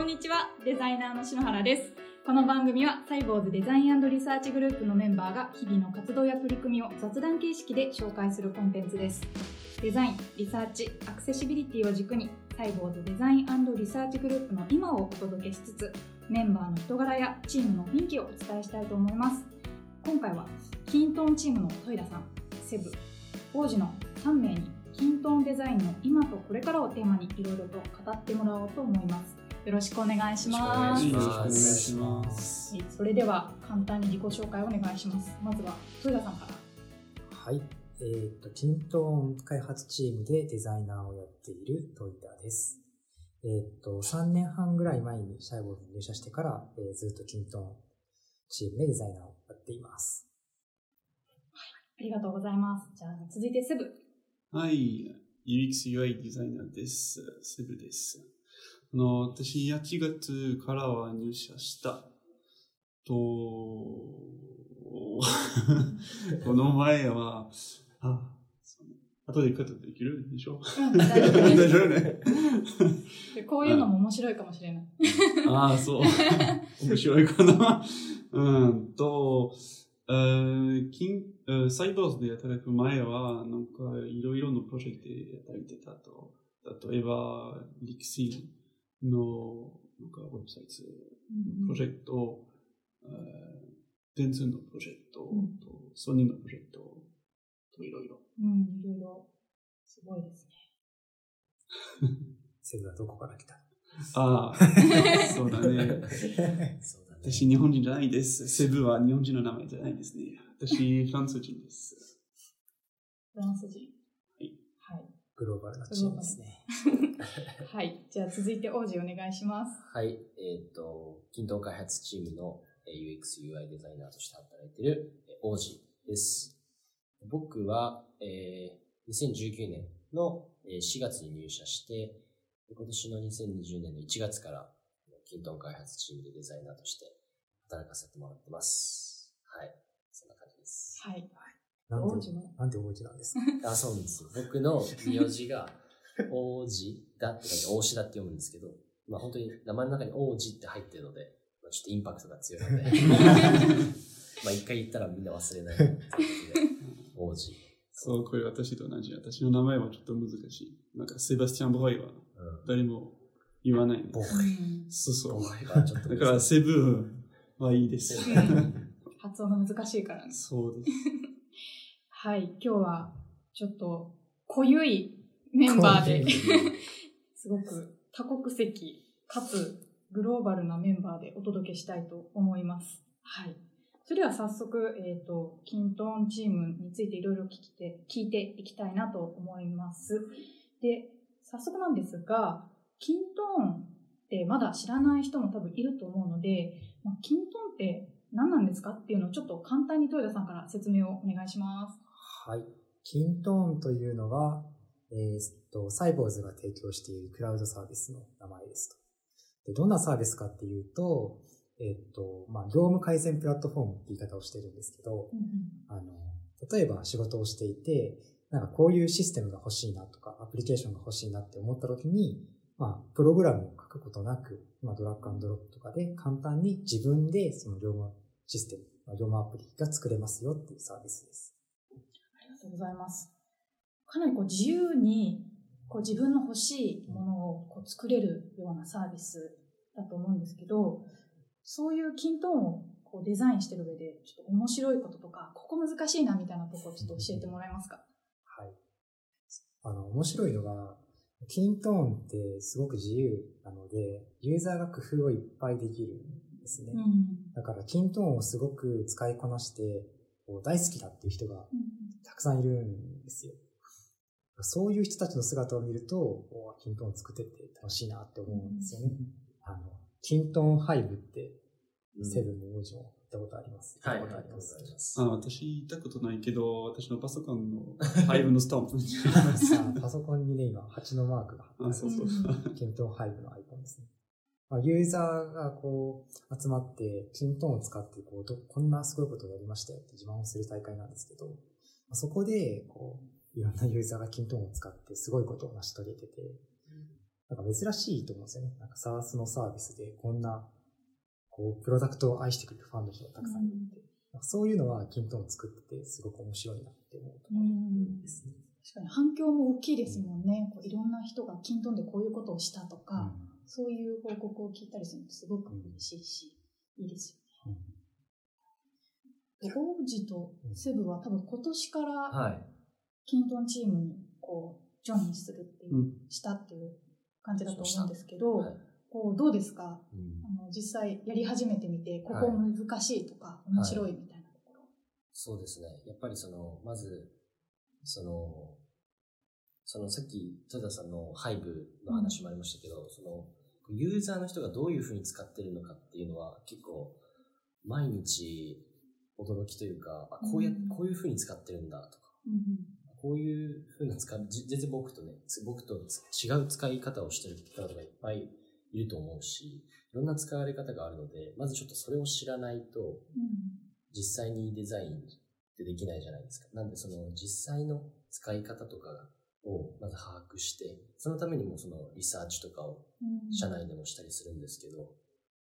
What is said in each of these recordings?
こんにちは、デザイナーの篠原です。この番組はサイボウズデザインリサーチグループのメンバーが日々の活動や取り組みを雑談形式で紹介するコンテンツです。デザイン、リサーチ、アクセシビリティを軸にサイボウズデザインリサーチグループの今をお届けしつつメンバーの人柄やチームの雰囲気をお伝えしたいと思います。今回は kintone チームのトイラさん、セブ、王子の3名に kintone デザインの今とこれからをテーマにいろいろと語ってもらおうと思います。よろしくお願いします。よろしくお願いします。はいそれでは簡単に自己紹介をお願いします。まずはトイラさんから。はい。えっ、と、キントーン開発チームでデザイナーをやっているトイタです。えっ、と、3年半ぐらい前にシャイボーズに入社してから、えーずっとキントーンチームでデザイナーをやっています。ありがとうございます。じゃあ続いてセブ。はい。UX UI デザイナーです。セブです。あの、私、8月からは入社した。と、この前は、あ、後でカットできるでしょ？うん、大丈夫 ね。で こういうのも面白いかもしれない。ああ、そう。面白いかな。うんと、えー金えーサイバーズで働く前は、なんかいろいろのプロジェクトで働いてたと。例えば、リクシーのなんかウェブサイト、プロジェクト、えー電通のプロジェクトうんと、ソニーのプロジェクトといろいろ。うん、いろいろ。すごいですね。セブはどこから来た？ああ、そうだね。そうだね。私、日本人じゃないです。セブは日本人の名前じゃないですね。私、フランス人です。フランス人。グローバルなチームですね。はい。じゃあ続いて王子お願いします。はい、えっ、と、均等開発チームのえー UX、UI デザイナーとして働いているえー王子です。僕は、えー2019年のえー4月に入社して、で今年の2020年の1月から、均等開発チームでデザイナーとして働かせてもらってます。はい。そんな感じです。はい。なんで王子の、なんで王子なんですか？あ、そうなんですよ。僕の名字が、王子だって書いて、王子だって読むんですけど、まあ本当に名前の中に王子って入ってるので、まあ、ちょっとインパクトが強いので、まあ一回言ったらみんな忘れない王子。そう、これ私と同じ。私の名前はちょっと難しい。なんか、セバスチャン・ボーイはうん。誰も言わない。ボーうんそうそう。ボーイはちょっとだから、セブはいいです。発音が難しいからね。そうです。はい。今日はちょっと濃ゆいメンバーで すごく多国籍かつグローバルなメンバーでお届けしたいと思います。はい。それでは早速、えっ、と、キントーンチームについていろいろ聞いて、聞いていきたいなと思います。で、早速なんですが、キントーンってまだ知らない人も多分いると思うので、まあ、キントーンって何なんですかっていうのをちょっと簡単に豊田さんから説明をお願いします。はい。キントーンというのは、えーっと、サイボーズが提供しているクラウドサービスの名前ですと。でどんなサービスかっていうと、えーっと、まあ、業務改善プラットフォームって言い方をしてるんですけど、あの、例えば仕事をしていて、なんかこういうシステムが欲しいなとか、アプリケーションが欲しいなって思った時に、まあ、プログラムを書くことなく、まあ、ドラッグアンドロップとかで簡単に自分でその業務システム、まあ業務アプリが作れますよっていうサービスです。とうございます。かなりこう自由にこう自分の欲しいものをこう作れるようなサービスだと思うんですけど、そういうキントーンをこうデザインしてる上で、ちょっと面白いこととか、ここ難しいなみたいなところをちょっと教えてもらえますか？はい。あの、面白いのが、キントーンってすごく自由なので、ユーザーが工夫をいっぱいできるんですね。ん。だから、キントーンをすごく使いこなして、こう大好きだっていう人がたくさんいるんですよ。そういう人たちの姿を見ると、おキントーン作ってて楽しいなって思うんですよね。あの、キントーンハイブって、セブンの王子も行ったことあります？はい、行っありがとうごたことあります？ざいます。あ私、言ったことないけど、私のパソコンの5のスタンプ。さ あパソコンにね、今、8のマークがああ、るそうそう。キントーンハイブのアイコンですね。まあ、ユーザーがこう集まって、キントーンを使ってこうど、こんなすごいことをやりましたよって自慢をする大会なんですけど、まあ、そこで、こう、いろんなユーザーがキントーンを使ってすごいことを成し遂げてて、なんか珍しいと思うんですよね。なんか SARS のサービスでこんな、こう、プロダクトを愛してくれるファンの人がたくさんいて、なんかそういうのはキントーン作っててすごく面白いなって思うとこうんろですね。確かに反響も大きいですもんね。こういろんな人がキントンでこういうことをしたとか、そういう報告を聞いたりするのってすごく嬉しいし、いいですよね。で王子とセブは多分今年からはい。キントンチームにこうジョインするっていう、うんしたっていう感じだと思うんですけど、はいこうどうですか？うんあの実際やり始めてみて、こはいこ難しいとか、面白いみたいなところ。そうですね。やっぱりその、まず、その、そのさっき、ト田さんのハイブの話もありましたけど、その、ユーザーの人がどういうふうに使ってるのかっていうのは結構、毎日驚きというか、あこうや、うん。こういうふうに使ってるんだとか、うんこういうふうな使い、じ全然僕とね、つ僕とつ違う使い方をしてる方がいっぱいいると思うし、いろんな使われ方があるので、まずちょっとそれを知らないと、うん。実際にデザインってできないじゃないですか。なんでその実際の使い方とかをまず把握して、そのためにもそのリサーチとかをうん社内でもしたりするんですけど、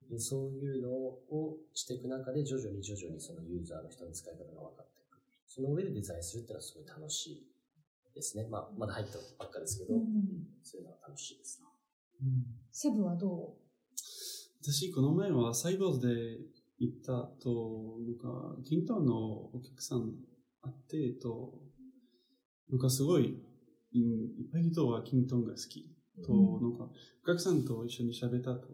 でそういうのをしていく中で徐々に徐々にそのユーザーの人の使い方が分かっていく。その上でデザインするっていうのはすごい楽しいですね。まあ、まだ入ったばっかですけど、うんそういうのは楽しいです。セブはど私、この前はサイボーズで行ったと、なんか、キントンのお客さんあって、と、なんかすごい、いいっぱい人はキントンが好き。と、うなんか、お客さんと一緒に喋ったと、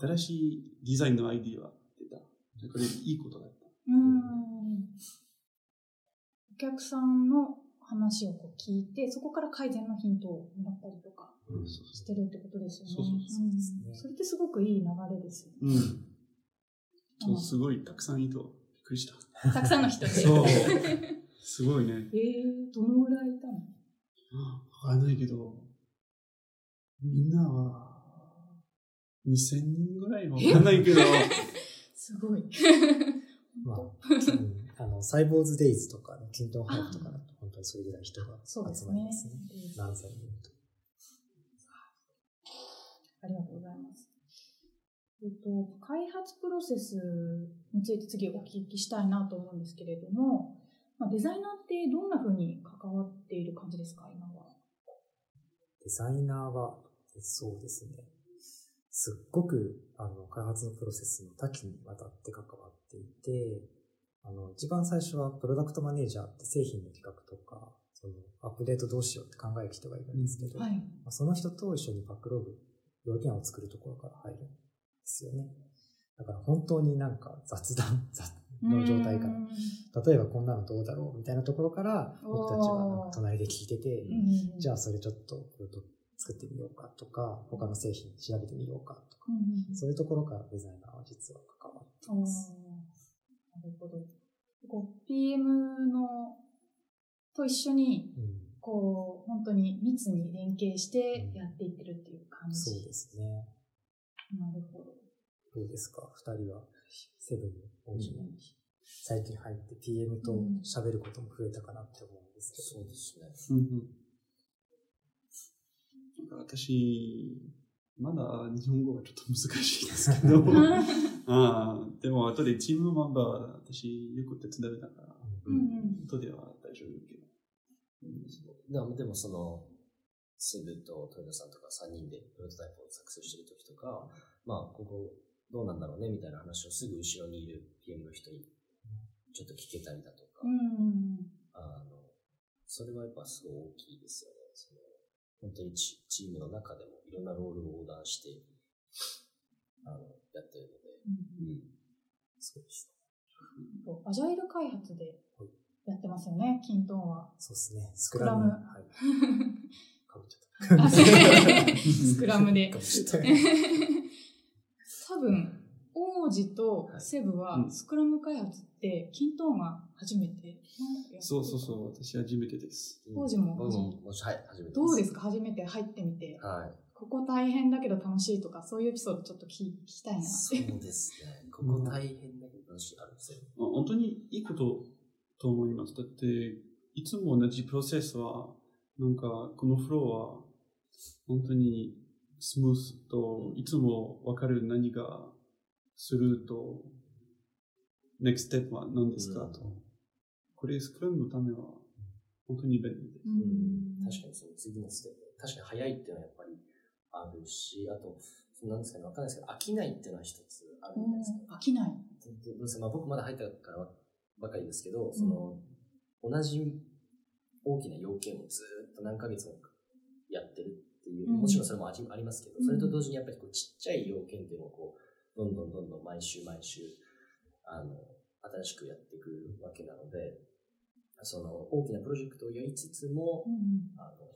新しいデザインのアイディアが出た。これいいことだった。ううんお客さんの話をこう聞いて、そこから改善のヒントをもらったりとかうんしてるってことですよね。そうそうそうそれってすごくいい流れですよね。うん。そう、すごい、たくさん人、びっくりした。たくさんの人で。そう。すごいね。えー、どのぐらいいたの？わかんないけど、みんなは、2000人ぐらいわかんないけど、すごい。まあ、うんあの、サイボーズデイズとか、ね、キントンハイブとかだと、本当にそれぐらい人がそうですね集まりますね。。何千人と。ありがとうございます。えっと、開発プロセスについて次お聞きしたいなと思うんですけれども、まあ、デザイナーってどんな風に関わっている感じですか、今は。デザイナーは、そうですね。すっごく、あの、開発のプロセスの多岐にわたって関わっていて、あの、一番最初はプロダクトマネージャーって製品の企画とか、その、アップデートどうしようって考える人がいるんですけど、はい。まあその人と一緒にバックログ、要件を作るところから入るんですよね。だから本当になんか雑談、雑の状態から。うん例えばこんなのどうだろうみたいなところから、僕たちは隣で聞いてて、うんじゃあそれちょっと作ってみようかとか、他の製品調べてみようかとか、うんそういうところからデザイナーは実は関わっています。なるほど。こう PM のと一緒に、うん、こう、本当に密に連携してやっていってるっていう感じ。そうですね。なるほど。どうですか？二人は？セブンの王子に最近入って PM と喋ることも増えたかなって思うんですけど。そうですね。うんうんなんか私、まだ日本語はちょっと難しいですけど、ああでも後でチームメンバーは私よく手伝うだから、うんうん後では大丈夫けど。うんでもでもその、セブとトヨタさんとか3人でプロトタイプを作成してる時とか、まあ、ここどうなんだろうねみたいな話をすぐ後ろにいる PM の人にちょっと聞けたりだとか、うんあの、それはやっぱすごい大きいですよね。その本当にチチームの中でもいろんなロールを横断して、あの、やってるので、うんうん。そうですとアジャイル開発でやってますよね、キントンは。そうですね。スクラムはい。かぶっちゃった。あ スクラムでか。ぶっちゃった。多分、王子とセブはうんスクラム開発って、キントンが初めて。そうそうそう、私初めてです。うん当時も僕も、もしはい、初めてどうですか？初めて入ってみて。はい。ここ大変だけど楽しいとか、そういうエピソードちょっと聞聞きたいなって。そうですね。ここ大変だけど楽しいあるんですよ。あ本当にいいことと思います。だって、いつも同じプロセスは、なんか、このフローは、本当にスムースと、いつもわかる何がすると、next step は何ですかと。これ、スクラムのためは、本当に便利です。うん確かにその次のステップ。確かに早いっていうのはやっぱりあるし、あと、なんですかね、わかんないですけど、飽きないっていうのは一つあるんですか？飽きない。どどうですかまあ僕まだ入ったからばかりですけど、その、同じ大きな要件をずっと何ヶ月もやってるっていう、うん。もちろんそれもありありますけど、うん。それと同時にやっぱりこうちっちゃい要件っていうのをこう、どんどんどんどん毎週毎週、あの、新しくやっていくわけなので、その大きなプロジェクトをやりつつも、うんあの、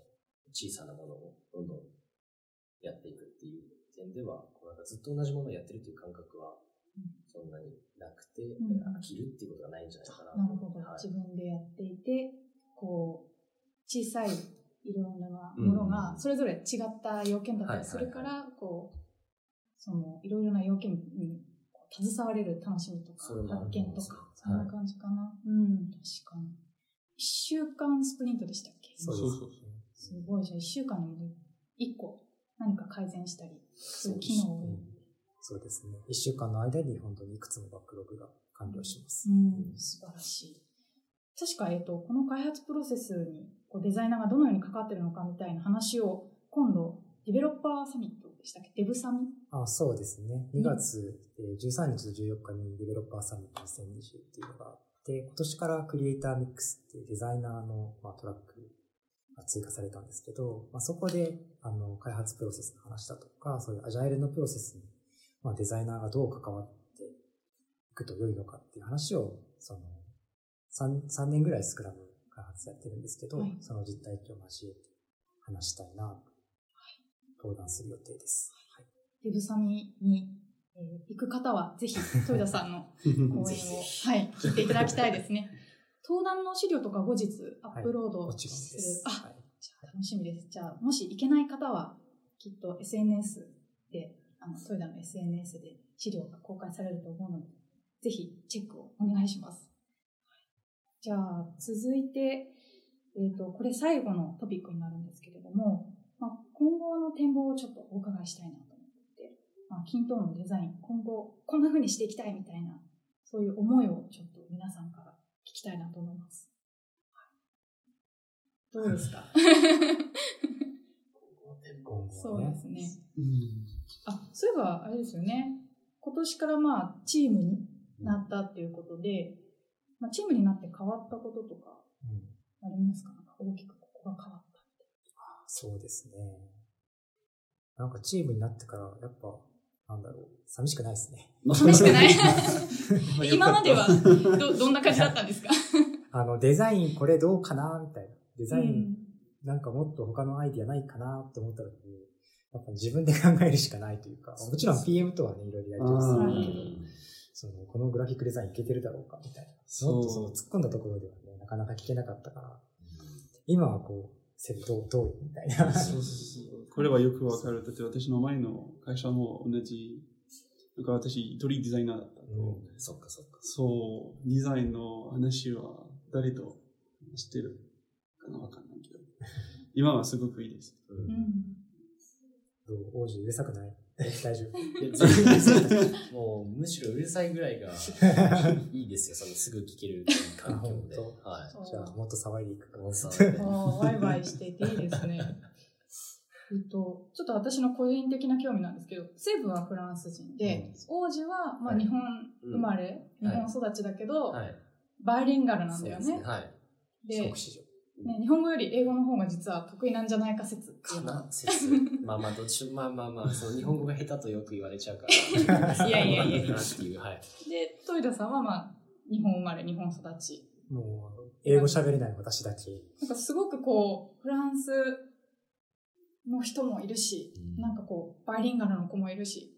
小さなものをどんどんやっていくっていう点では、こうなんかずっと同じものをやってるという感覚はうん、そんなになくて、ん。飽きるっていうことがないんじゃないかなと。なるほど、はい。自分でやっていて、こう、小さいいろんなものが、それぞれ違った要件だったりするから、こう、その、いろいろな要件に携われる楽しみとか発見とか、そんな感じかな。うん、確かに。一週間スプリントでしたっけ？そうそうそうすごい、じゃあ一週間にも一個何か改善したり、そういう機能を。そうですね。一週間の間に本当にいくつもバックログが完了します。うん、素晴らしい。確か、えっと、この開発プロセスにこうデザイナーがどのように関わってるのかみたいな話を今度、ディベロッパーサミットでしたっけ？デブサミ？あそうですね。2月えー13日と14日にディベロッパーサミット2020っていうのがあって、今年からクリエイターミックスっていうデザイナーの、まあ、トラックが追加されたんですけど、まあ、そこであの開発プロセスの話だとか、そういうアジャイルのプロセスに、まあ、デザイナーがどう関わっていくと良いのかっていう話を、その 3, 3年ぐらいスクラム開発やってるんですけど、はいその実体験を交えて話したいなと、登壇する予定です。はいデブサミに、えー行く方はぜひ、豊田さんの 講演を、ぜはい、聞いていただきたいですね。登壇の資料とか後日アップロードもちろんする。です。あ、はいじゃあ楽しみです。じゃあ、もし行けない方は、きっと SNS で、あの、トイダの SNS で資料が公開されると思うので、ぜひチェックをお願いします。じゃあ、続いて、えっ、と、これ最後のトピックになるんですけれども、まあ、今後の展望をちょっとお伺いしたいなと思ってまあ、キントーンのデザイン、今後こんな風にしていきたいみたいな、そういう思いをちょっと皆さんから聞きたいなと思います。どうですか？今後そうですね。うんあ、そういえば、あれですよね。今年からまあ、チームになったっていうことで、まあ、チームになって変わったこととか、うん。ありますか？なんか大きくここが変わった。そうですね。なんかチームになってから、やっぱ、なんだろう、寂しくないですね。寂しくない。今まではど、どんな感じだったんですか？あの、デザインこれどうかなみたいな。デザイン、うん。なんかもっと他のアイディアないかなって思った時に、やっぱ自分で考えるしかないというか、もちろん PM とはね、いろいろやり取りするんだけど、その、このグラフィックデザインいけてるだろうかみたいな。そうもっとその突っ込んだところではね、なかなか聞けなかったから、今はこう、セルどう、どうみたいな。そうそうそう。これはよくわかる。だって私の前の会社も同じ、なんか私一人デザイナーだったと。うんそっかそっか。そう、デザインの話は誰と知ってるかなわかんないけど。今はすごくいいです。ううんん。どう王子うるさくない？大丈夫。いや全然そうもうむしろうるさいぐらいがいいですよ、そのすぐ聞ける環境で。あはい。じゃあ、もっと騒いでいくか。モンスターでああワイワイしていていいですね。えっと、ちょっと私の個人的な興味なんですけど、西部はフランス人で、王子はまあはい日本生まれ、うん日本育ちだけど、はい。バイリンガルなんだよね。ですね。はい。で帰国子女。ね、日本語より英語の方が実は得意なんじゃないか説かな説。まあまあ、どっちも、まあまあまあ、その日本語が下手とよく言われちゃうから。いやいやいやいやなっていう、はい。で、トイダさんはまあ、日本生まれ、日本育ち。もう、英語喋れない私だけ。なんかすごくこう、フランスの人もいるし、うんなんかこう、バイリンガルの子もいるし、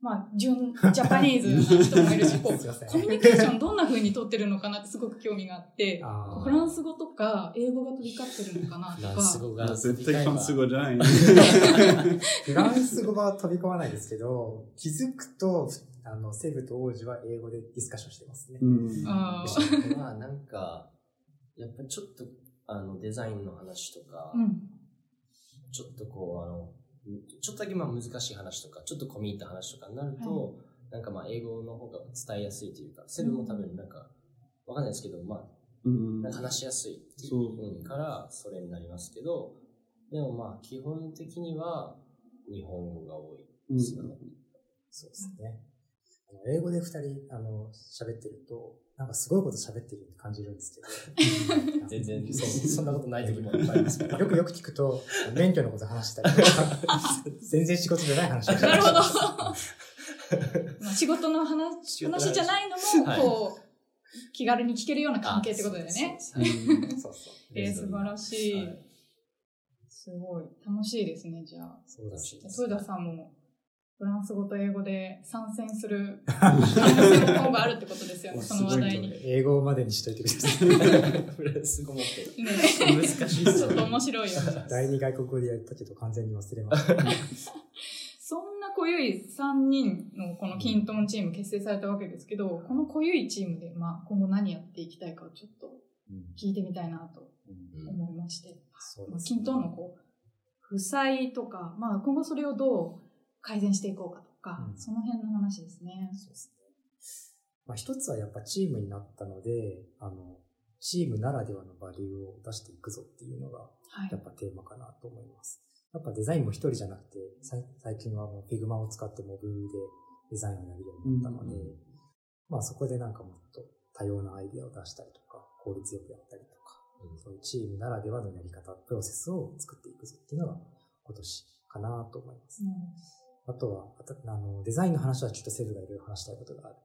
まあ、純ジャパニーズの人もいるし、こう、コミュニケーションどんな風に取ってるのかなってすごく興味があって、フランス語とか英語が飛び交ってるのかなとフランスか、語が絶対フランス語じゃない。フランス語は飛び込まないですけど、気づくと、あの、セブと王子は英語でディスカッションしてますね。うん。あー。まあ、なんか、やっぱりちょっと、あの、デザインの話とか、うん、ちょっとこう、あの、ちょっとだけまあ難しい話とか、ちょっと込み入った話とかになると、なんかまあ英語の方が伝えやすいというか、セブンも多分なんか、わかんないですけど、まあ、うん話しやすいっていそうう、うん、からそれになりますけど、でもまあ基本的には日本語が多いですよね。そうですね。英語で二人、あの、喋ってると、なんかすごいこと喋ってるように感じるんですけど。全然そ、そんなことない時もいっぱいありますから。よくよく聞くと、免許のこと話したりとか、全然仕事じゃない話をしてなるほどうんまあ仕事の話話話じゃないのも、はいこう、気軽に聞けるような関係ってことだよね。そうそう。えー、素晴らしいすごい。楽しいですね、じゃあ。そうだし。豊田さんも、フランス語と英語で参戦する可能性も今後あるってことですよね、その話題に。ね英語までにしといてください。フランス語持ってる。難しいちょっと。面白いよ。第二外国語でやったけど完全に忘れました。そんな濃ゆい3人のこのキントンチーム結成されたわけですけど、この濃ゆいチームで、まあ、今後何やっていきたいかをちょっと聞いてみたいなとうん思いまして。そうですねまあキントンのこう、負債とか、まあ今後それをどう改善していこうかとか、うんその辺の話ですね。そうですね。まあ、一つはやっぱチームになったので、あの、チームならではのバリューを出していくぞっていうのが、はいや。っぱテーマかなと思います。やっぱデザインも一人じゃなくて、さ最近はもう Figma を使ってモブでデザインをやるようになったので、うんまあそこでなんかもっと多様なアイデアを出したりとか、効率よくやったりとか、うんそういうチームならではのやり方、プロセスを作っていくぞっていうのが今年かなと思います。うんあとは、あとあの、デザインの話はちょっとセブがいろいろ話したいことがある。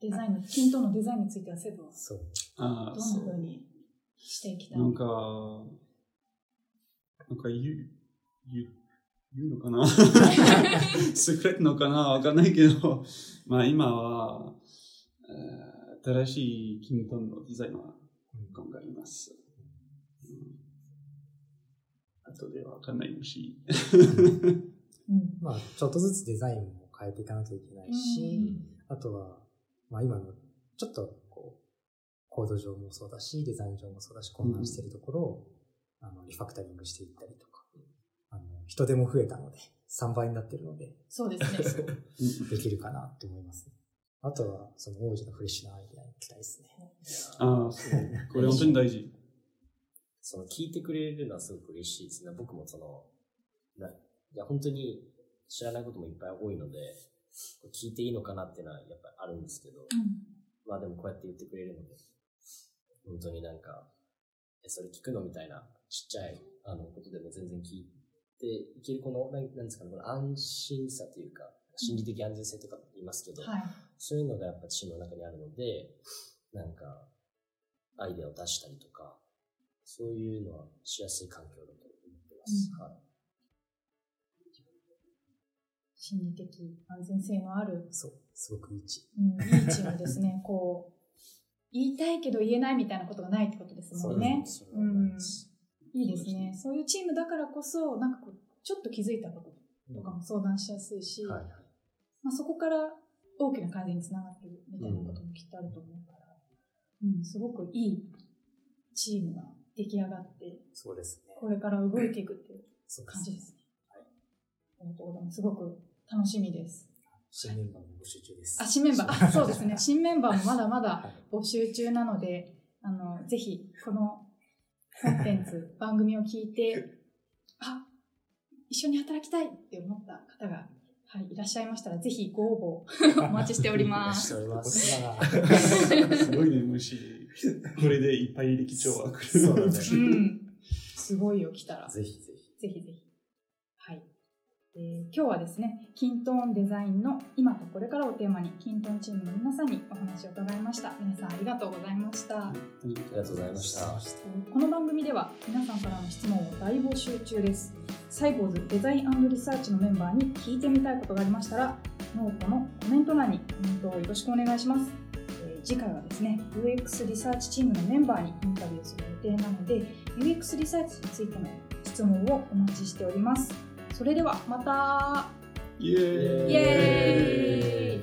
デザインの、キントンのデザインについてはセブンはそう。ああ、どんなそう。風にしていきたいなんか、なんか言う、言う、言うのかな？セクレットのかな？わかんないけど、まあ今は、えー新しいキントンのデザインは考えます。うん後でわかんないし。うんまあ、ちょっとずつデザインも変えていかなきゃいけないし、あとは、まあ今の、ちょっとこう、コード上もそうだし、デザイン上もそうだし、混乱してるところを、あの、リファクタリングしていったりとか、あの、人手も増えたので、3倍になってるので、そうですね。できるかなって思いますね。あとは、その王子のフレッシュなアイデアに期待ですね。ああ、そう。これ本当に大事。その聞いてくれるのはすごく嬉しいですね。僕もその、ないや、本当に知らないこともいっぱい多いので、聞いていいのかなっていうのはやっぱりあるんですけど、まあでもこうやって言ってくれるので、本当になんか、え、それ聞くのみたいなちっちゃいあのことでも全然聞いていけるこの、なんなんですかね、この安心さというか、心理的安全性とか言いますけど、はい。そういうのがやっぱチームの中にあるので、なんか、アイデアを出したりとか、そういうのはしやすい環境だと思ってます。うんはい心理的安全性のある、そう、すごくいいチうん、いいチームですね。こう、言いたいけど言えないみたいなことがないってことですもんね。それは思いいいですね。そういうチームだからこそ、なんかこう、ちょっと気づいたこととかも相談しやすいし、はい。まあ、そこから大きな改善につながっているみたいなこともきっとあると思うから、うん、すごくいいチームが出来上がって、そうですね。これから動いていくっていう感じですね。はいありがとうございます。すごく楽しみです。新メンバーも募集中です。あ、新メンバー、あ、そうですね。新メンバーもまだまだはい募集中なので、あの、ぜひ、このコンテンツ、番組を聞いて、あ、一緒に働きたいって思った方が、はい、いらっしゃいましたら、ぜひご応募お待ちしております。しておりま僕す。は すごいね、虫。これでいっぱい歴長が来る。そうだね うん。すごいよ、来たら。ぜひぜひ。ぜひぜひ。はい。えー今日はですね、キントーンデザインの今とこれからをテーマに、キントーンチームの皆さんにお話を伺いました。皆さんありがとうございました。ありがありがとうございました。この番組では皆さんからの質問を大募集中です。サイボウズデザインリサーチのメンバーに聞いてみたいことがありましたら、ノートのコメント欄にコメントをよろしくお願いします。えー次回はですね、UX リサーチチームのメンバーにインタビューする予定なので、UX リサーチについての質問をお待ちしております。それではまた。イエーイ